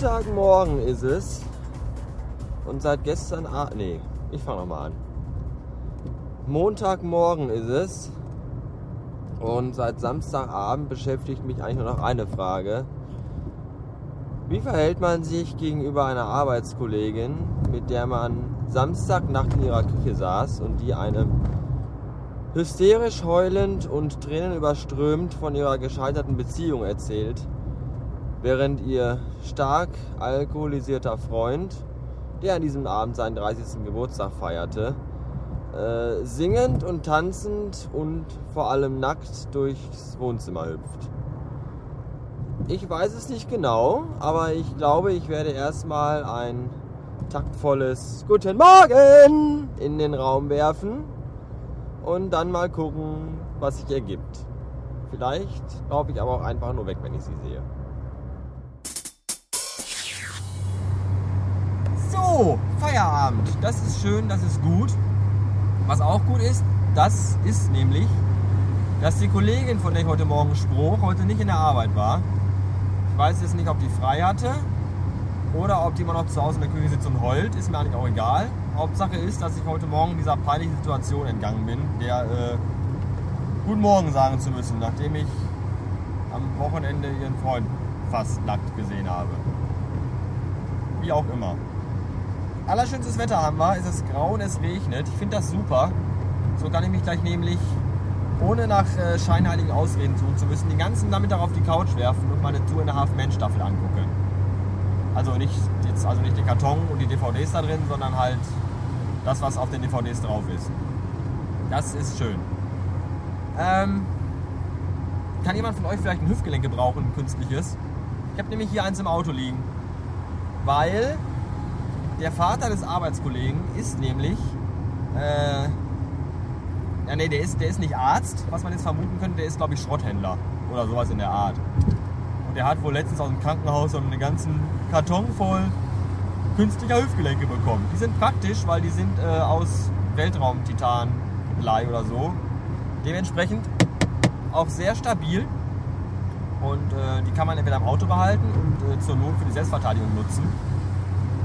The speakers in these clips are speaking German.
Montagmorgen ist es. Und seit gestern Abend. Nee, ich fange nochmal an. Montagmorgen ist es. Und seit Samstagabend beschäftigt mich eigentlich nur noch eine Frage. Wie verhält man sich gegenüber einer Arbeitskollegin, mit der man Samstagnacht in ihrer Küche saß und die einem hysterisch heulend und tränenüberströmt von ihrer gescheiterten Beziehung erzählt, während ihr stark alkoholisierter Freund, der an diesem Abend seinen 30. Geburtstag feierte, äh, singend und tanzend und vor allem nackt durchs Wohnzimmer hüpft. Ich weiß es nicht genau, aber ich glaube, ich werde erstmal ein taktvolles Guten Morgen in den Raum werfen und dann mal gucken, was sich ergibt. Vielleicht laufe ich aber auch einfach nur weg, wenn ich sie sehe. So, Feierabend. Das ist schön, das ist gut. Was auch gut ist, das ist nämlich, dass die Kollegin, von der ich heute Morgen sprach, heute nicht in der Arbeit war. Ich weiß jetzt nicht, ob die frei hatte oder ob die immer noch zu Hause in der Küche sitzt und heult. Ist mir eigentlich auch egal. Hauptsache ist, dass ich heute Morgen dieser peinlichen Situation entgangen bin, der äh, Guten Morgen sagen zu müssen, nachdem ich am Wochenende ihren Freund fast nackt gesehen habe. Wie auch immer. Allerschönstes Wetter haben wir, es ist grau und es regnet. Ich finde das super. So kann ich mich gleich nämlich, ohne nach äh, scheinheiligen Ausreden tun zu müssen, den ganzen Nachmittag auf die Couch werfen und meine Tour in der Half Man Staffel angucken. Also nicht, jetzt, also nicht den Karton und die DVDs da drin, sondern halt das, was auf den DVDs drauf ist. Das ist schön. Ähm, kann jemand von euch vielleicht ein Hüftgelenk gebrauchen, ein künstliches? Ich habe nämlich hier eins im Auto liegen. Weil der Vater des Arbeitskollegen ist nämlich, äh, ja nee, der ist, der ist nicht Arzt, was man jetzt vermuten könnte, der ist glaube ich Schrotthändler oder sowas in der Art. Und der hat wohl letztens aus dem Krankenhaus so einen ganzen Karton voll künstlicher Hüftgelenke bekommen. Die sind praktisch, weil die sind äh, aus Weltraum-Titan-Blei oder so. Dementsprechend auch sehr stabil und äh, die kann man entweder im Auto behalten und äh, zur Not für die Selbstverteidigung nutzen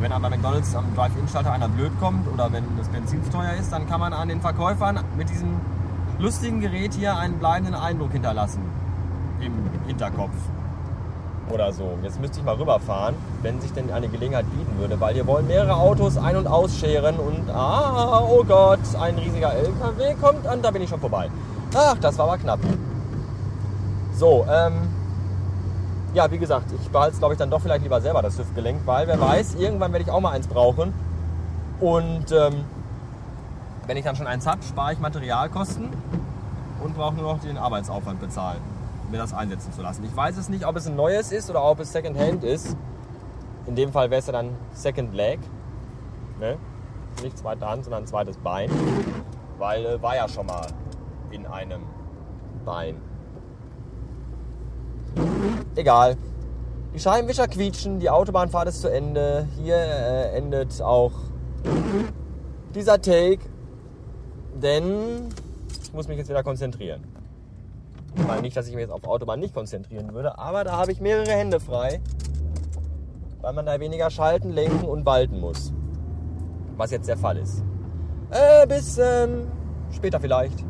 wenn an bei McDonalds am Drive-In-Schalter einer blöd kommt oder wenn das Benzin zu teuer ist, dann kann man an den Verkäufern mit diesem lustigen Gerät hier einen bleibenden Eindruck hinterlassen im Hinterkopf oder so. Jetzt müsste ich mal rüberfahren, wenn sich denn eine Gelegenheit bieten würde, weil hier wollen mehrere Autos ein- und ausscheren und ah, oh Gott, ein riesiger LKW kommt an, da bin ich schon vorbei. Ach, das war aber knapp. So, ähm, ja, wie gesagt, ich behalte es, glaube ich, dann doch vielleicht lieber selber, das Hüftgelenk, weil wer weiß, irgendwann werde ich auch mal eins brauchen. Und ähm, wenn ich dann schon eins habe, spare ich Materialkosten und brauche nur noch den Arbeitsaufwand bezahlen, mir das einsetzen zu lassen. Ich weiß es nicht, ob es ein neues ist oder ob es Secondhand ist. In dem Fall wäre es ja dann Second Leg. Ne? Nicht zweite Hand, sondern zweites Bein. Weil äh, war ja schon mal in einem Bein. Egal. Die Scheibenwischer quietschen, die Autobahnfahrt ist zu Ende. Hier äh, endet auch dieser Take, denn ich muss mich jetzt wieder konzentrieren. Ich meine nicht, dass ich mich jetzt auf Autobahn nicht konzentrieren würde, aber da habe ich mehrere Hände frei, weil man da weniger schalten, lenken und walten muss. Was jetzt der Fall ist. Äh, bis ähm, später vielleicht.